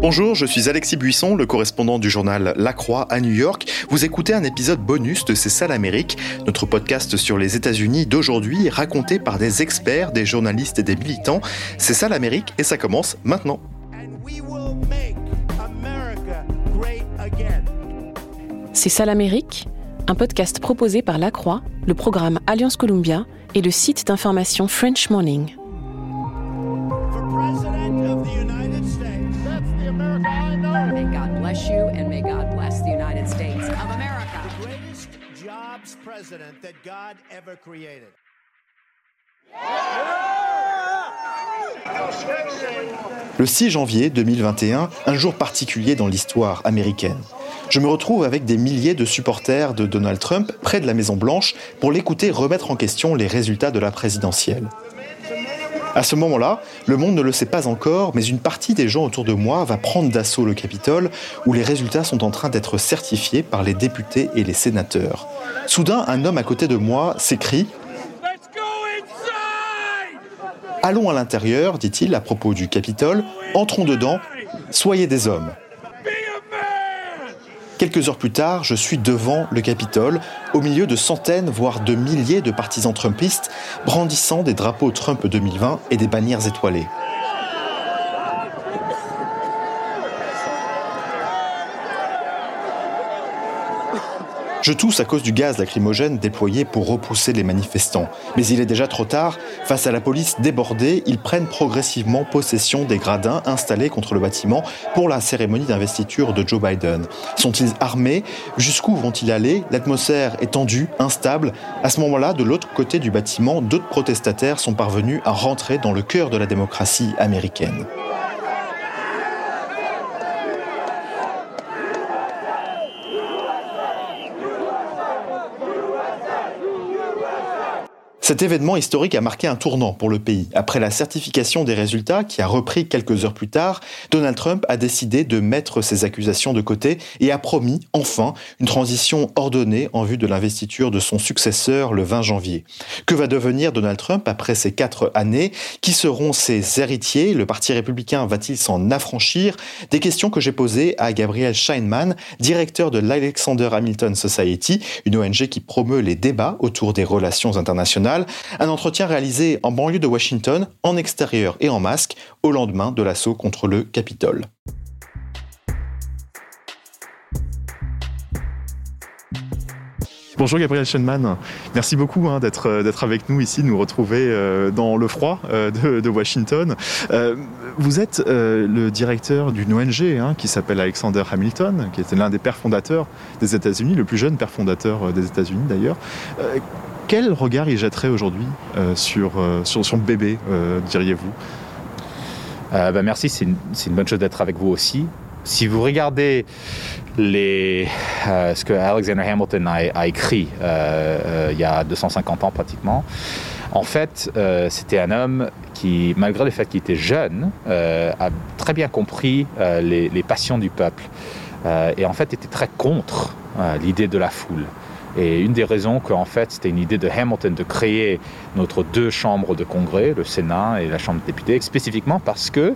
Bonjour, je suis Alexis Buisson, le correspondant du journal La Croix à New York. Vous écoutez un épisode bonus de C'est ça l'Amérique, notre podcast sur les États-Unis d'aujourd'hui, raconté par des experts, des journalistes et des militants. C'est ça l'Amérique et ça commence maintenant. C'est ça l'Amérique Un podcast proposé par La Croix, le programme Alliance Columbia et le site d'information French Morning. Le 6 janvier 2021, un jour particulier dans l'histoire américaine. Je me retrouve avec des milliers de supporters de Donald Trump près de la Maison Blanche pour l'écouter remettre en question les résultats de la présidentielle. À ce moment-là, le monde ne le sait pas encore, mais une partie des gens autour de moi va prendre d'assaut le Capitole, où les résultats sont en train d'être certifiés par les députés et les sénateurs. Soudain, un homme à côté de moi s'écrie Allons à l'intérieur, dit-il à propos du Capitole, entrons dedans, soyez des hommes. Quelques heures plus tard, je suis devant le Capitole, au milieu de centaines, voire de milliers de partisans trumpistes, brandissant des drapeaux Trump 2020 et des bannières étoilées. Je tousse à cause du gaz lacrymogène déployé pour repousser les manifestants. Mais il est déjà trop tard. Face à la police débordée, ils prennent progressivement possession des gradins installés contre le bâtiment pour la cérémonie d'investiture de Joe Biden. Sont-ils armés? Jusqu'où vont-ils aller? L'atmosphère est tendue, instable. À ce moment-là, de l'autre côté du bâtiment, d'autres protestataires sont parvenus à rentrer dans le cœur de la démocratie américaine. Cet événement historique a marqué un tournant pour le pays. Après la certification des résultats, qui a repris quelques heures plus tard, Donald Trump a décidé de mettre ses accusations de côté et a promis, enfin, une transition ordonnée en vue de l'investiture de son successeur le 20 janvier. Que va devenir Donald Trump après ces quatre années? Qui seront ses héritiers? Le Parti républicain va-t-il s'en affranchir? Des questions que j'ai posées à Gabriel Scheinman, directeur de l'Alexander Hamilton Society, une ONG qui promeut les débats autour des relations internationales un entretien réalisé en banlieue de Washington, en extérieur et en masque, au lendemain de l'assaut contre le Capitole. Bonjour Gabriel Schenman, merci beaucoup hein, euh, d'être avec nous ici, de nous retrouver euh, dans le froid euh, de, Washington. vous êtes le directeur d'une ONG hein, qui s'appelle Alexander Hamilton, qui était l'un des pères fondateurs des États-Unis, le plus jeune père fondateur des États-Unis d'ailleurs quel regard il jetterait aujourd'hui euh, sur, euh, sur son bébé, euh, diriez-vous? Bah, Merci, c'est une, une, bonne chose d'être avec vous aussi. Si vous regardez les, ce que Alexander Hamilton a, écrit il y a 250 ans pratiquement, en fait, c'était un homme qui, malgré le fait qu'il était jeune, a très bien compris les, les, passions du peuple et en fait était très contre l'idée de la foule. Et une des raisons qu'en fait c'était une idée de Hamilton de créer notre deux chambres de congrès, le Sénat et la Chambre des députés, spécifiquement parce que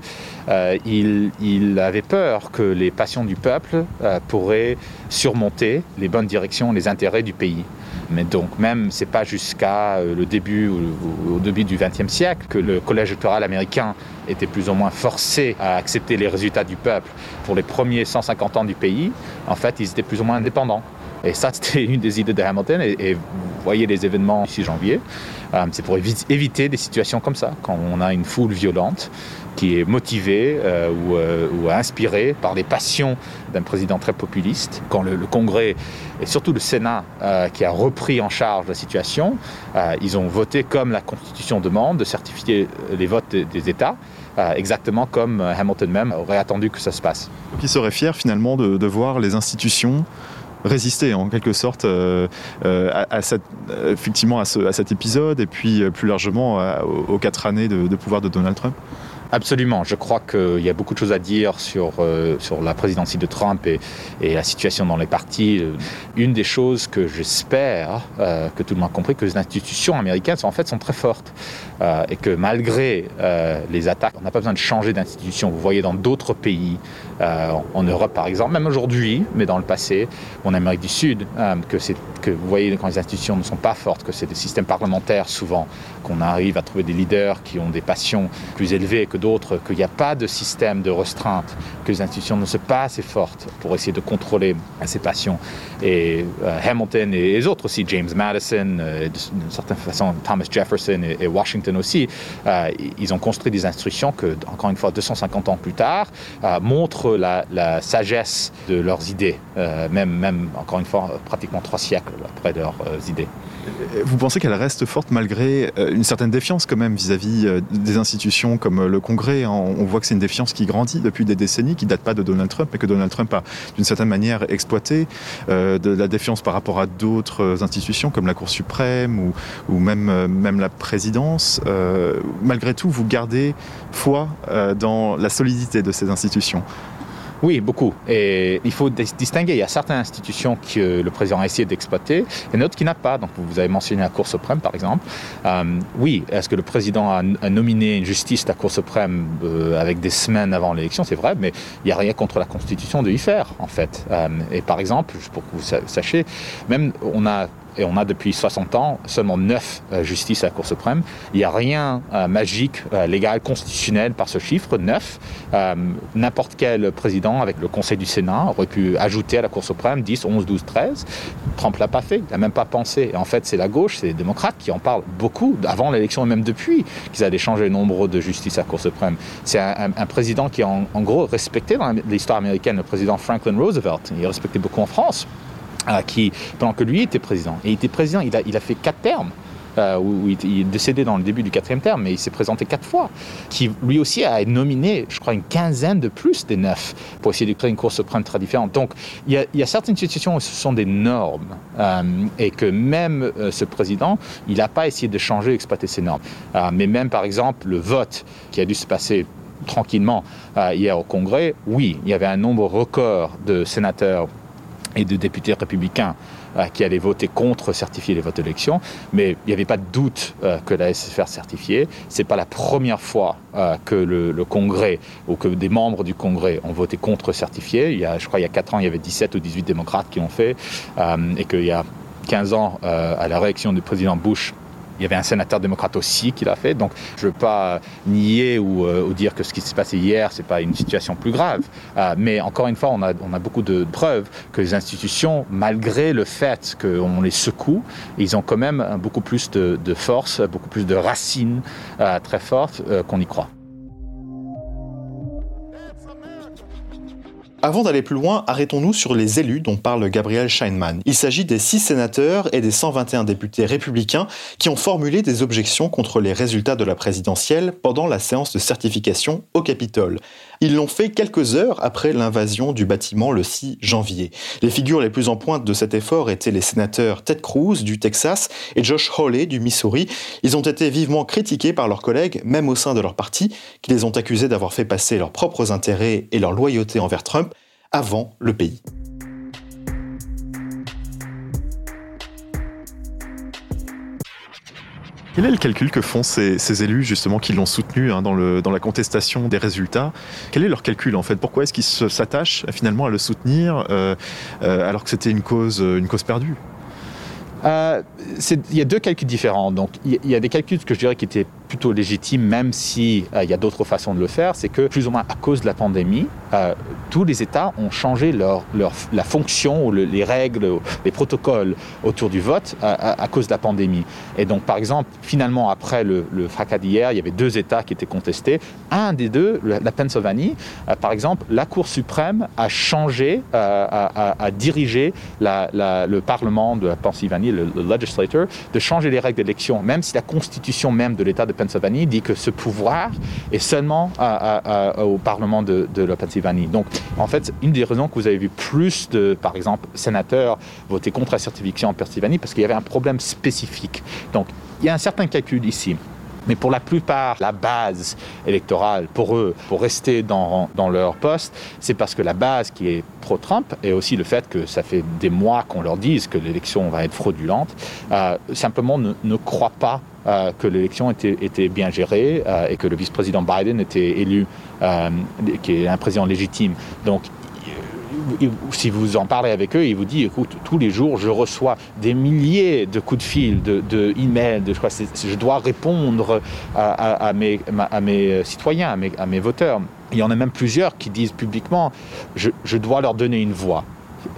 euh, il, avait peur que les passions du peuple euh, pourraient surmonter les bonnes directions, les intérêts du pays. Mais donc même c'est pas jusqu'à euh, le début au début du XXe siècle que le collège électoral américain était plus ou moins forcé à accepter les résultats du peuple. Pour les premiers 150 ans du pays, en fait, ils étaient plus ou moins indépendants. Et ça, c'était une des idées de Hamilton. Et, vous voyez les événements ici janvier. Euh, c'est pour éviter des situations comme ça, quand on a une foule violente qui est motivée euh, euh, ou, inspirée par les passions d'un président très populiste. Quand le, Congrès et surtout le Sénat qui a repris en charge la situation, ils ont voté comme la Constitution demande de certifier les votes des, États. exactement comme Hamilton même aurait attendu que ça se passe. Qui serait fier finalement de, de voir les institutions résister en quelque sorte euh, euh, à, cette, effectivement à, cet épisode et puis euh, plus largement aux, quatre années de, pouvoir de Donald Trump Absolument. Je crois qu'il y a beaucoup de choses à dire sur, sur la présidence de Trump et, la situation dans les partis. Une des choses que j'espère que tout le monde a compris, que les institutions américaines sont, en fait sont très fortes euh, et que malgré euh, les attaques, on n'a pas besoin de changer d'institution. Vous voyez dans d'autres pays, euh, en Europe par exemple, même aujourd'hui, mais dans le passé, en Amérique du Sud, que, vous voyez quand les institutions ne sont pas fortes, que c'est des systèmes parlementaires souvent, qu'on arrive à trouver des leaders qui ont des passions plus élevées que d'autres, qu'il n'y a pas de système de restreinte, que les institutions ne sont pas assez fortes pour essayer de contrôler ces passions. Et Hamilton et les autres aussi, James Madison, d'une certaine façon Thomas Jefferson et Washington aussi, euh, ils ont construit des institutions que, encore une fois, 250 ans plus tard, euh, montrent la, la, sagesse de leurs idées, euh, même, même, encore une fois, pratiquement trois siècles après leurs idées. Vous pensez qu'elle reste forte malgré une certaine défiance quand même vis-à-vis -vis des institutions comme le Congrès On voit que c'est une défiance qui grandit depuis des décennies, qui ne date pas de Donald Trump, mais que Donald Trump a d'une certaine manière exploité euh, de la défiance par rapport à d'autres institutions comme la Cour suprême ou, même, la présidence. Euh, malgré tout, vous gardez foi euh, dans la solidité de ces institutions. Oui, beaucoup. Et il faut distinguer. Il y a certaines institutions que le président a essayé d'exploiter et d'autres qui n'a pas. Donc, vous avez mentionné la Cour suprême, par exemple. Euh, oui, est-ce que le président a, a, nominé une justice de la Cour suprême euh, avec des semaines avant l'élection? C'est vrai, mais il n'y a rien contre la Constitution de y faire, en fait. Euh, et par exemple, pour que vous sachiez, même on a et on a depuis 60 ans seulement 9 euh, justices à la Cour suprême. Il n'y a rien euh, magique, euh, légal, constitutionnel par ce chiffre, 9. Euh, N'importe quel président avec le Conseil du Sénat aurait pu ajouter à la Cour suprême 10, 11, 12, 13. Trump l'a pas fait, il n'a même pas pensé. Et en fait, c'est la gauche, c'est les démocrates qui en parlent beaucoup, avant l'élection et même depuis, qu'ils allaient changer le nombre de justices à la Cour suprême. C'est un, un, un, président qui est en, en gros respecté dans l'histoire américaine, le président Franklin Roosevelt. Il est respecté beaucoup en France euh, qui, pendant que lui était président. Et il était président, il a, fait quatre termes. Euh, où il, est décédé dans le début du quatrième terme, mais il s'est présenté quatre fois, qui lui aussi a nominé, je crois, une quinzaine de plus des neuf pour essayer de créer une Cour suprême très différente. Donc, il y a, certaines situations où ce sont des normes euh, et que même euh, ce président, il n'a pas essayé de changer, exploiter ces normes. Mais même, par exemple, le vote qui a dû se passer tranquillement hier au Congrès, oui, il y avait un nombre record de sénateurs et de députés républicains euh, qui allaient voter contre certifier les votes d'élection, mais il n'y avait pas de doute euh, que la SFR certifiée. Ce n'est pas la première fois euh, que le, Congrès ou que des membres du Congrès ont voté contre certifié. Il y a, je crois il y a 4 ans, il y avait 17 ou 18 démocrates qui l'ont fait, et qu'il y a 15 ans, à la réaction du président Bush, il y avait un sénateur démocrate aussi qui l'a fait. Donc, je ne veux pas nier ou, euh, ou, dire que ce qui s'est passé hier, ce n'est pas une situation plus grave. Euh, mais encore une fois, on a, on a beaucoup de preuves que les institutions, malgré le fait qu'on les secoue, ils ont quand même beaucoup plus de, de force, beaucoup plus de racines euh, très fortes euh, qu'on y croit. Avant d'aller plus loin, arrêtons-nous sur les élus dont parle Gabriel Scheinman. Il s'agit des six sénateurs et des 121 députés républicains qui ont formulé des objections contre les résultats de la présidentielle pendant la séance de certification au Capitole. Ils l'ont fait quelques heures après l'invasion du bâtiment le 6 janvier. Les figures les plus en pointe de cet effort étaient les sénateurs Ted Cruz du Texas et Josh Hawley du Missouri. Ils ont été vivement critiqués par leurs collègues, même au sein de leur parti, qui les ont accusés d'avoir fait passer leurs propres intérêts et leur loyauté envers Trump avant le pays. Quel est le calcul que font ces, élus justement qui l'ont soutenu hein, dans, la contestation des résultats? Quel est leur calcul en fait? Pourquoi est-ce qu'ils s'attachent finalement à le soutenir euh, euh, alors que c'était une cause, cause perdue? Euh, il y a deux calculs différents. Donc, il y, y, a des calculs que je dirais qui étaient plutôt légitime, même s'il si, euh, y a d'autres façons de le faire, c'est que plus ou moins à cause de la pandémie, euh, tous les États ont changé leur, leur, la fonction, ou le, les règles, les protocoles autour du vote à, à, cause de la pandémie. Et donc, par exemple, finalement, après le, fracas d'hier, il y avait deux États qui étaient contestés. Un des deux, la Pennsylvanie, euh, par exemple, la Cour suprême a changé, a, dirigé le Parlement de la Pennsylvanie, le, le legislature, de changer les règles d'élection, même si la constitution même de l'État de Pennsylvanie dit que ce pouvoir est seulement au Parlement de, la Pennsylvanie. Donc, en fait, une des raisons que vous avez vu plus de, par exemple, sénateurs voter contre la certification en Pennsylvanie, parce qu'il y avait un problème spécifique. Donc, il y a un certain calcul ici. Mais pour la plupart, la base électorale, pour eux, pour rester dans, leur poste, c'est parce que la base qui est pro-Trump et aussi le fait que ça fait des mois qu'on leur dise que l'élection va être fraudulente, euh, simplement ne, ne croient pas euh, que l'élection était, était, bien gérée euh, et que le vice-président Biden était élu, qui est un président légitime. Donc si vous en parlez avec eux, ils vous disent écoute, tous les jours, je reçois des milliers de coups de fil, de, de je, dois répondre à, mes, mes, citoyens, à mes, voteurs. Il y en a même plusieurs qui disent publiquement je dois leur donner une voix.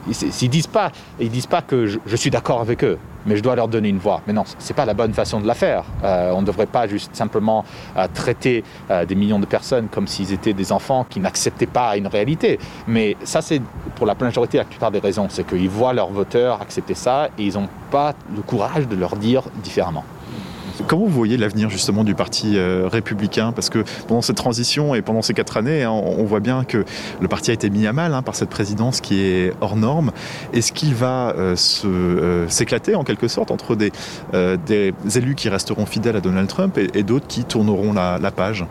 Ils disent pas, ils disent pas que je, je suis d'accord avec eux, mais je dois leur donner une voix. Mais non, c'est pas la bonne façon de la faire. Euh, on ne devrait pas juste simplement euh, traiter euh, des millions de personnes comme s'ils étaient des enfants qui n'acceptaient pas une réalité. Mais ça, c'est pour la majorité la plupart des raisons, c'est qu'ils voient leurs voteurs accepter ça et ils n'ont pas le courage de leur dire différemment. Comment vous voyez l'avenir justement du parti euh, républicain? Parce que pendant cette transition et pendant ces quatre années, hein, on, voit bien que le parti a été mis à mal hein, par cette présidence qui est hors norme. Est-ce qu'il va euh, s'éclater euh, en quelque sorte entre des, élus qui resteront fidèles à Donald Trump et, d'autres qui tourneront la, la page?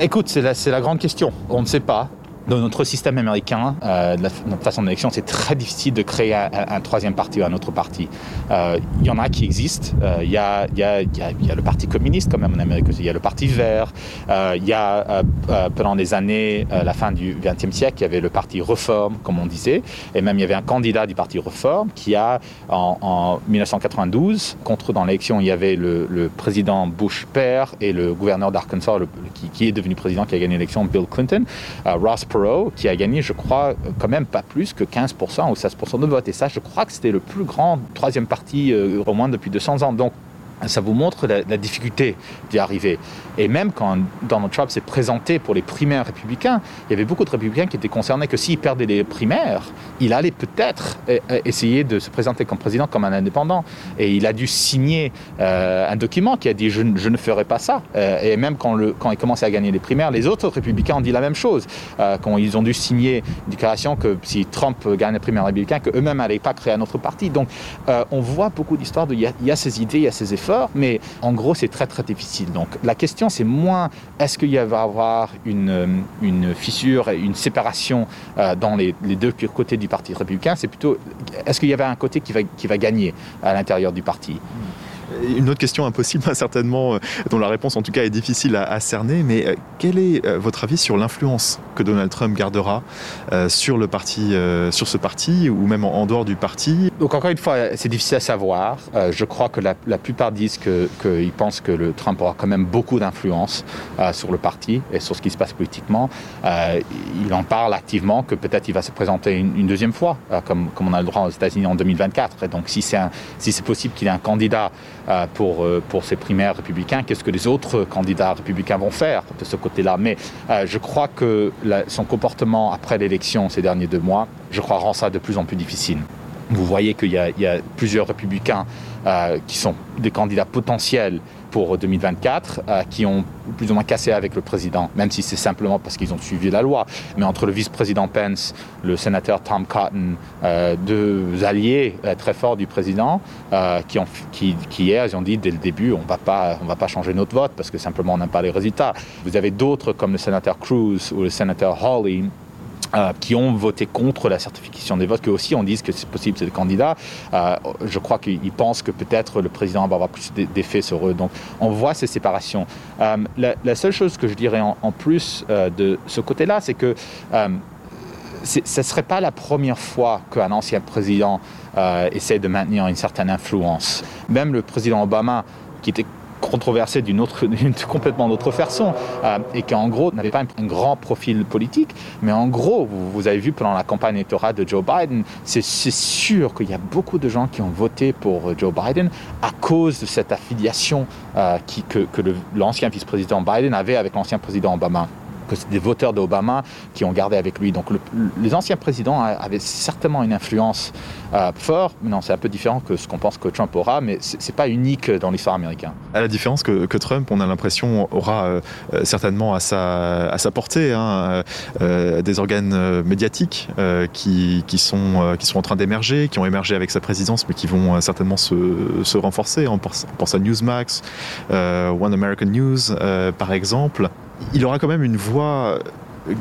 Écoute, c'est la, la grande question. On ne sait pas dans notre système américain, euh, notre façon d'élection, c'est très difficile de créer un, troisième parti ou un autre parti. Euh, il y en a qui existent. Euh, il, y a, il, y a, le Parti communiste quand même en Amérique aussi. Il y a le Parti vert. Euh, il y a euh, euh, pendant des années, la fin du XXe siècle, il y avait le Parti Reform, comme on disait. Et même il y avait un candidat du Parti Reform qui a, en, en 1992, contre dans l'élection, il y avait le, président Bush père et le gouverneur d'Arkansas, qui, qui, est devenu président, qui a gagné l'élection, Bill Clinton. Ross Qui a gagné, je crois, quand même pas plus que 15% ou 16% de vote. Et ça, je crois que c'était le plus grand troisième parti euh, au moins depuis 200 ans. Donc, ça vous montre la, difficulté d'y arriver. Et même quand Donald Trump s'est présenté pour les primaires républicains, il y avait beaucoup de républicains qui étaient concernés que s'il perdait les primaires, il allait peut-être essayer de se présenter comme président comme un indépendant. Et il a dû signer euh, un document qui a dit je, ne ferai pas ça. Euh, et même quand, il commençait à gagner les primaires, les autres républicains ont dit la même chose. Euh, quand ils ont dû signer une déclaration que si Trump gagne les primaires républicains, qu'eux-mêmes n'allaient pas créer un autre parti. Donc on voit beaucoup d'histoires il y, a ces idées, il y a ces efforts, mais en gros c'est très très difficile. Donc la question c'est moins est-ce qu'il va y avoir une, une fissure, une séparation euh, dans les, les deux côtés du Parti républicain, c'est plutôt est-ce qu'il y avait un côté qui va, qui va gagner à l'intérieur du parti? Une autre question impossible, certainement, euh, dont la réponse en tout cas est difficile à, cerner, mais euh, quel est euh, votre avis sur l'influence que Donald Trump gardera sur, le parti, sur ce parti ou même en, dehors du parti? Donc encore une fois, c'est difficile à savoir. je crois que la, plupart disent qu'ils que pensent que le Trump aura quand même beaucoup d'influence sur le parti et sur ce qui se passe politiquement. il en parle activement que peut-être il va se présenter une, deuxième fois, comme, comme on a le droit aux États-Unis en 2024. Et donc si c'est si possible qu'il ait un candidat euh, pour, euh, pour ces primaires républicains, qu'est-ce que les autres candidats républicains vont faire de ce côté-là? Mais euh, je crois que son comportement après l'élection ces derniers deux mois, je crois, rend ça de plus en plus difficile. Vous voyez qu'il y, a plusieurs républicains euh, qui sont des candidats potentiels pour 2024 euh, qui ont plus ou moins cassé avec le président, même si c'est simplement parce qu'ils ont suivi la loi. Mais entre le vice-président Pence, le sénateur Tom Cotton, euh, deux alliés très forts du président, qui, qui, hier ils ont dit dès le début on on va pas changer notre vote parce que simplement on n'aime pas les résultats. Vous avez d'autres comme le sénateur Cruz ou le sénateur Hawley Euh, qui ont voté contre la certification des votes, que aussi on dise que c'est possible c'est le candidat. Euh, je crois qu'ils pensent que peut-être le président va avoir plus d'effets sur eux. Donc on voit ces séparations. Euh, la, seule chose que je dirais en, en plus de ce côté-là, c'est que ce ne serait pas la première fois qu'un ancien président essaie de maintenir une certaine influence. Même le président Obama, qui était controversé d'une autre d'une complètement d'autre façon euh, et qui en gros n'avait pas un, grand profil politique mais en gros vous, avez vu pendant la campagne électorale de Joe Biden c'est sûr qu'il y a beaucoup de gens qui ont voté pour euh, Joe Biden à cause de cette affiliation euh, qui, que, que l'ancien vice-président Biden avait avec l'ancien président Obama que c'est des voteurs d'Obama qui ont gardé avec lui. Donc les anciens présidents avaient certainement une influence euh, forte. Non, c'est un peu différent que ce qu'on pense que Trump aura, mais c'est pas unique dans l'histoire américaine. À la différence que, Trump, on a l'impression, aura euh, euh, certainement à sa, à sa portée hein, des organes médiatiques qui, qui, sont, qui sont en train d'émerger, qui ont émergé avec sa présidence, mais qui vont certainement se, se renforcer. On pense, on pense à Newsmax, One American News, par exemple il aura quand même une voix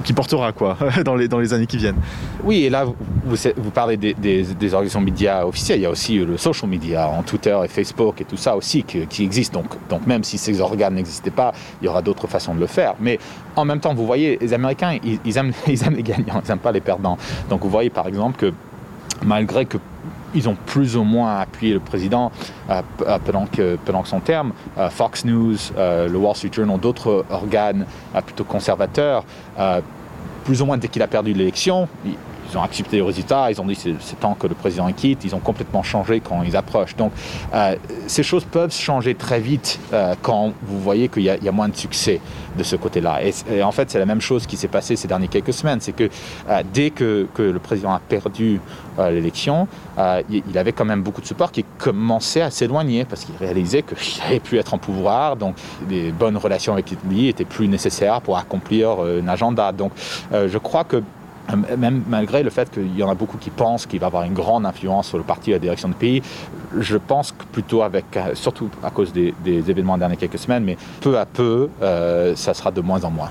qui portera quoi dans les, dans les années qui viennent. Oui, et là, vous, vous parlez des, des, organisations médias officielles, il y a aussi le social media, en Twitter et Facebook et tout ça aussi qui, qui existe. Donc, donc même si ces organes n'existaient pas, il y aura d'autres façons de le faire. Mais en même temps, vous voyez, les Américains, ils, ils, aiment, ils aiment les gagnants, ils n'aiment pas les perdants. Donc vous voyez par exemple que malgré que ils ont plus ou moins appuyé le président euh, euh, pendant, son terme. Euh, Fox News, le Wall Street Journal, d'autres organes plutôt conservateurs, plus ou moins dès qu'il a perdu l'élection, ils ont accepté les résultats, ils ont dit c'est temps que le président quitte, ils ont complètement changé quand ils approchent. Donc euh, ces choses peuvent changer très vite euh, quand vous voyez qu'il y, a moins de succès de ce côté-là. Et, en fait, c'est la même chose qui s'est passé ces dernières quelques semaines. C'est que euh, dès que, que, le président a perdu l'élection, il avait quand même beaucoup de support qui commençait à s'éloigner parce qu'il réalisait qu'il n'avait plus être en pouvoir. Donc les bonnes relations avec lui étaient plus nécessaires pour accomplir un agenda. Donc je crois que même malgré le fait qu'il y en a beaucoup qui pensent qu'il va avoir une grande influence sur le parti et la direction du pays, je pense que plutôt avec, surtout à cause des, événements des dernières quelques semaines, mais peu à peu, euh, ça sera de moins en moins.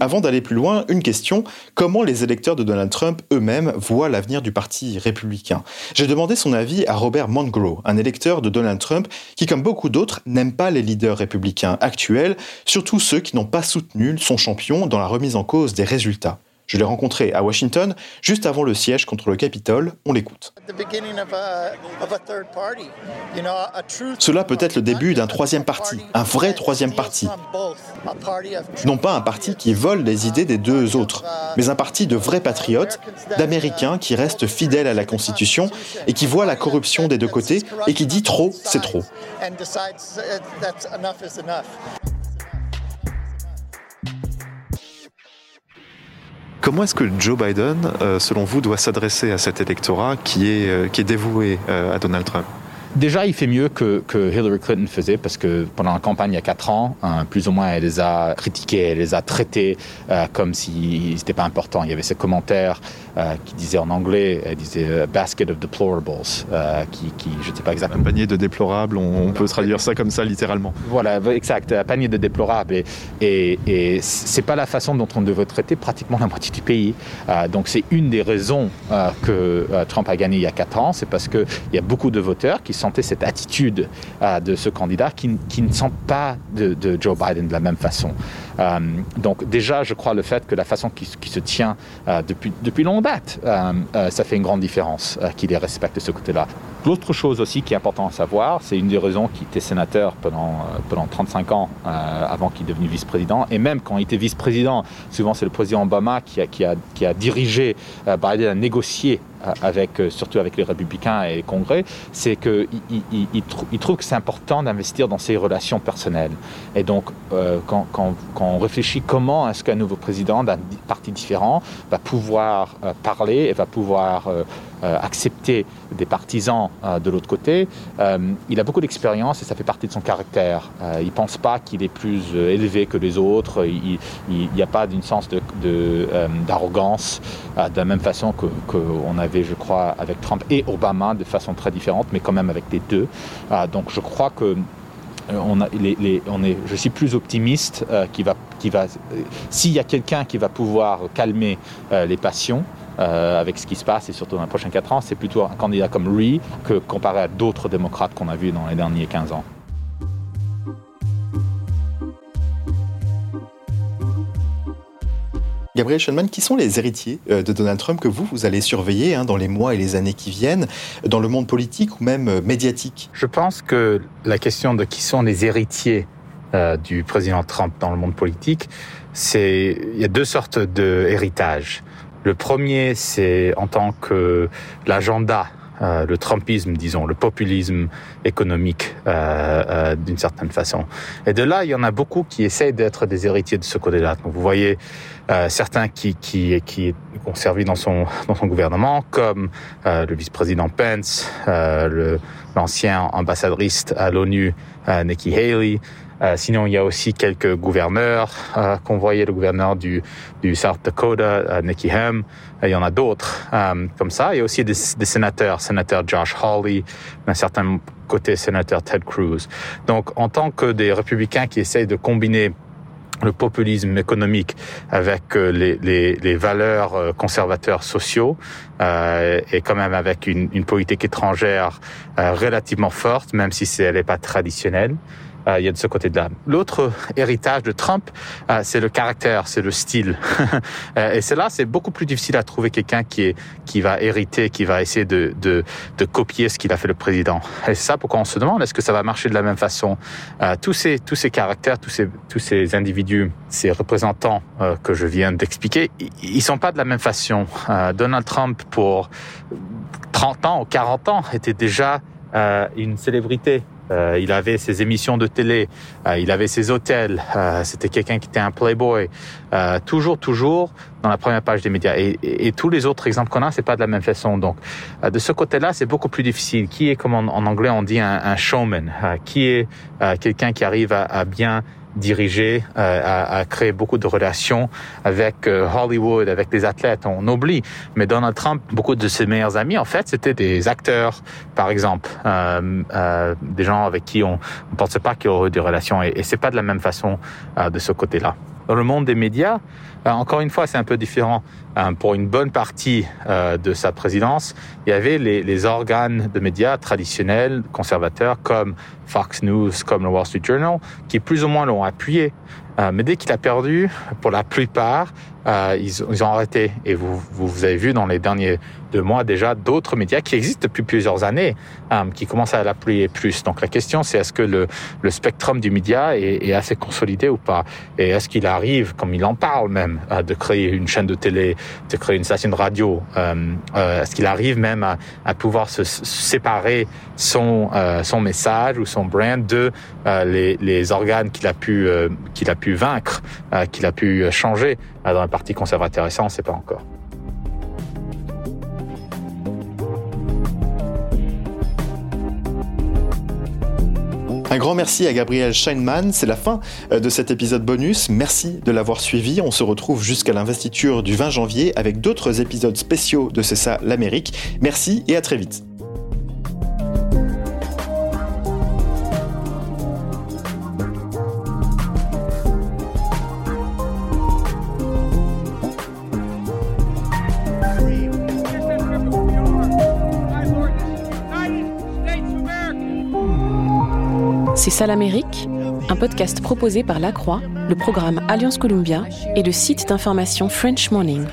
Avant d'aller plus loin, une question. Comment les électeurs de Donald Trump eux-mêmes voient l'avenir du Parti républicain? J'ai demandé son avis à Robert Mongrow, un électeur de Donald Trump qui, comme beaucoup d'autres, n'aime pas les leaders républicains actuels, surtout ceux qui n'ont pas soutenu son champion dans la remise en cause des résultats. Je l'ai rencontré à Washington juste avant le siège contre le Capitole. On l'écoute. Cela peut être le début d'un troisième parti, un vrai troisième parti. Non pas un parti qui vole les idées des deux autres, mais un parti de vrais patriotes, d'Américains qui restent fidèles à la Constitution et qui voient la corruption des deux côtés et qui dit trop, c'est trop. Comment est-ce que Joe Biden, euh, selon vous, doit s'adresser à cet électorat qui est, euh, qui est dévoué euh, à Donald Trump? Déjà, il fait mieux que, que, Hillary Clinton faisait parce que pendant la campagne il y a quatre ans, hein, plus ou moins, elle les a critiqués, elle les a traités euh, comme si c'était pas important. Il y avait ces commentaires euh, qui disaient en anglais, elle disait euh, basket of deplorables, euh, qui, qui, je ne sais pas exactement. Un panier de déplorables, on, peut traduire ça comme ça littéralement. Voilà, exact, un panier de déplorables. Et, et, et c'est pas la façon dont on devrait traiter pratiquement la moitié du pays. Euh, donc c'est une des raisons que Trump a gagné il y a quatre ans, c'est parce qu'il y a beaucoup de voteurs qui cette attitude euh, de ce candidat qui, ne sent pas de, Joe Biden de la même façon. Euh, donc déjà, je crois le fait que la façon qui, se tient euh, depuis, depuis longue date, ça fait une grande différence qu'il les respecte de ce côté-là. L'autre chose aussi qui est important à savoir, c'est une des raisons qu'il était sénateur pendant, pendant 35 ans avant qu'il devienne vice-président. Et même quand il était vice-président, souvent c'est le président Obama qui a, qui a, qui a dirigé Biden à négocier avec, euh, surtout avec les républicains et les congrès, c'est qu'ils il, il, trouvent que c'est important d'investir dans ses relations personnelles. Et donc, euh, quand, on réfléchit comment est-ce qu'un nouveau président d'un parti différent va pouvoir euh, parler et va pouvoir accepter des partisans de l'autre côté, il a beaucoup d'expérience et ça fait partie de son caractère. il ne pense pas qu'il est plus élevé que les autres, il n'y a pas d'une sens d'arrogance, de, de, de, la même façon qu'on que a je crois, avec Trump et Obama de façon très différente, mais quand même avec les deux. Donc je crois que euh, on a, les, on est, je suis plus optimiste euh, va, qui va, s'il y a quelqu'un qui va pouvoir calmer euh, les passions, avec ce qui se passe et surtout dans les prochains 4 ans, c'est plutôt un candidat comme lui que comparé à d'autres démocrates qu'on a vus dans les derniers 15 ans. Gabriel Schoenman, qui sont les héritiers euh, de Donald Trump que vous, vous allez surveiller hein, dans les mois et les années qui viennent, dans le monde politique ou même euh, médiatique? Je pense que la question de qui sont les héritiers euh, du président Trump dans le monde politique, c'est il y a deux sortes d'héritages. Le premier, c'est en tant que l'agenda euh, le Trumpisme, disons, le populisme économique euh, euh, d'une certaine façon. Et de là, il y en a beaucoup qui essayent d'être des héritiers de ce côté-là. Donc vous voyez certains qui, qui, qui ont servi dans son, dans son gouvernement, comme le vice-président Pence, l'ancien ambassadrice à l'ONU, Nikki Haley, euh, sinon, il y a aussi quelques gouverneurs euh, qu'on voyait, le gouverneur du, du South Dakota, euh, Nikki Ham. il y en a d'autres comme ça. Il y a aussi des, des sénateurs, sénateur Josh Hawley, d'un certain côté sénateur Ted Cruz. Donc, en tant que des républicains qui essayent de combiner le populisme économique avec les, les, les valeurs conservateurs sociaux euh, et quand même avec une, une politique étrangère relativement forte, même si elle n'est pas traditionnelle. Euh, il y a de ce côté-là. L'autre héritage de Trump, euh, c'est le caractère, c'est le style. Euh, et c'est là, c'est beaucoup plus difficile à trouver quelqu'un qui est qui va hériter, qui va essayer de de, copier ce qu'il a fait le président. Et c'est ça pourquoi on se demande est-ce que ça va marcher de la même façon? tous ces tous ces caractères, tous ces tous ces individus, ces représentants que je viens d'expliquer, ils sont pas de la même façon. Donald Trump pour 30 ans ou 40 ans était déjà une célébrité euh, il avait ses émissions de télé, euh, il avait ses hôtels, euh, c'était quelqu'un qui était un playboy, toujours, toujours dans la première page des médias. Et, et, tous les autres exemples qu'on a, c'est pas de la même façon. Donc, de ce côté-là, c'est beaucoup plus difficile. Qui est, comme en, anglais on dit, un, un showman Qui est quelqu'un qui arrive à, à bien dirigé, euh, a, créé beaucoup de relations avec euh, Hollywood, avec des athlètes. On oublie, mais Donald Trump, beaucoup de ses meilleurs amis, en fait, c'était des acteurs, par exemple, euh, euh des gens avec qui on ne pensait pas qu'il y aurait des relations. Et, et c'est pas de la même façon euh, de ce côté-là. Dans le monde des médias, euh, encore une fois, c'est un peu différent. Euh, pour une bonne partie euh, de sa présidence, il y avait les, les, organes de médias traditionnels, conservateurs, comme Fox News, comme le Wall Street Journal, qui plus ou moins l'ont appuyé. Mais dès qu'il a perdu, pour la plupart, ils, ils, ont arrêté. Et vous, vous avez vu dans les derniers deux mois déjà d'autres médias qui existent depuis plusieurs années, qui commencent à l'appuyer plus. Donc la question, c'est est-ce que le, le spectrum du média est, est assez consolidé ou pas? Et est-ce qu'il arrive, comme il en parle même, de créer une chaîne de télé, de créer une station de radio euh, euh, Est-ce qu'il arrive même à, à pouvoir se séparer son, euh, son message ou son brand de euh, les, les, organes qu'il a pu, euh, qu'il a pu vaincre, euh, qu'il a pu changer dans un parti conservateur Et ça, on ne sait pas encore. Un grand merci à Gabriel Scheinman. C'est la fin euh, de cet épisode bonus. Merci de l'avoir suivi. On se retrouve jusqu'à l'investiture du 20 janvier avec d'autres épisodes spéciaux de C'est ça l'Amérique. Merci et à très vite. C'est ça l'Amérique, un podcast proposé par La Croix, le programme Alliance Columbia et le site d'information French Morning.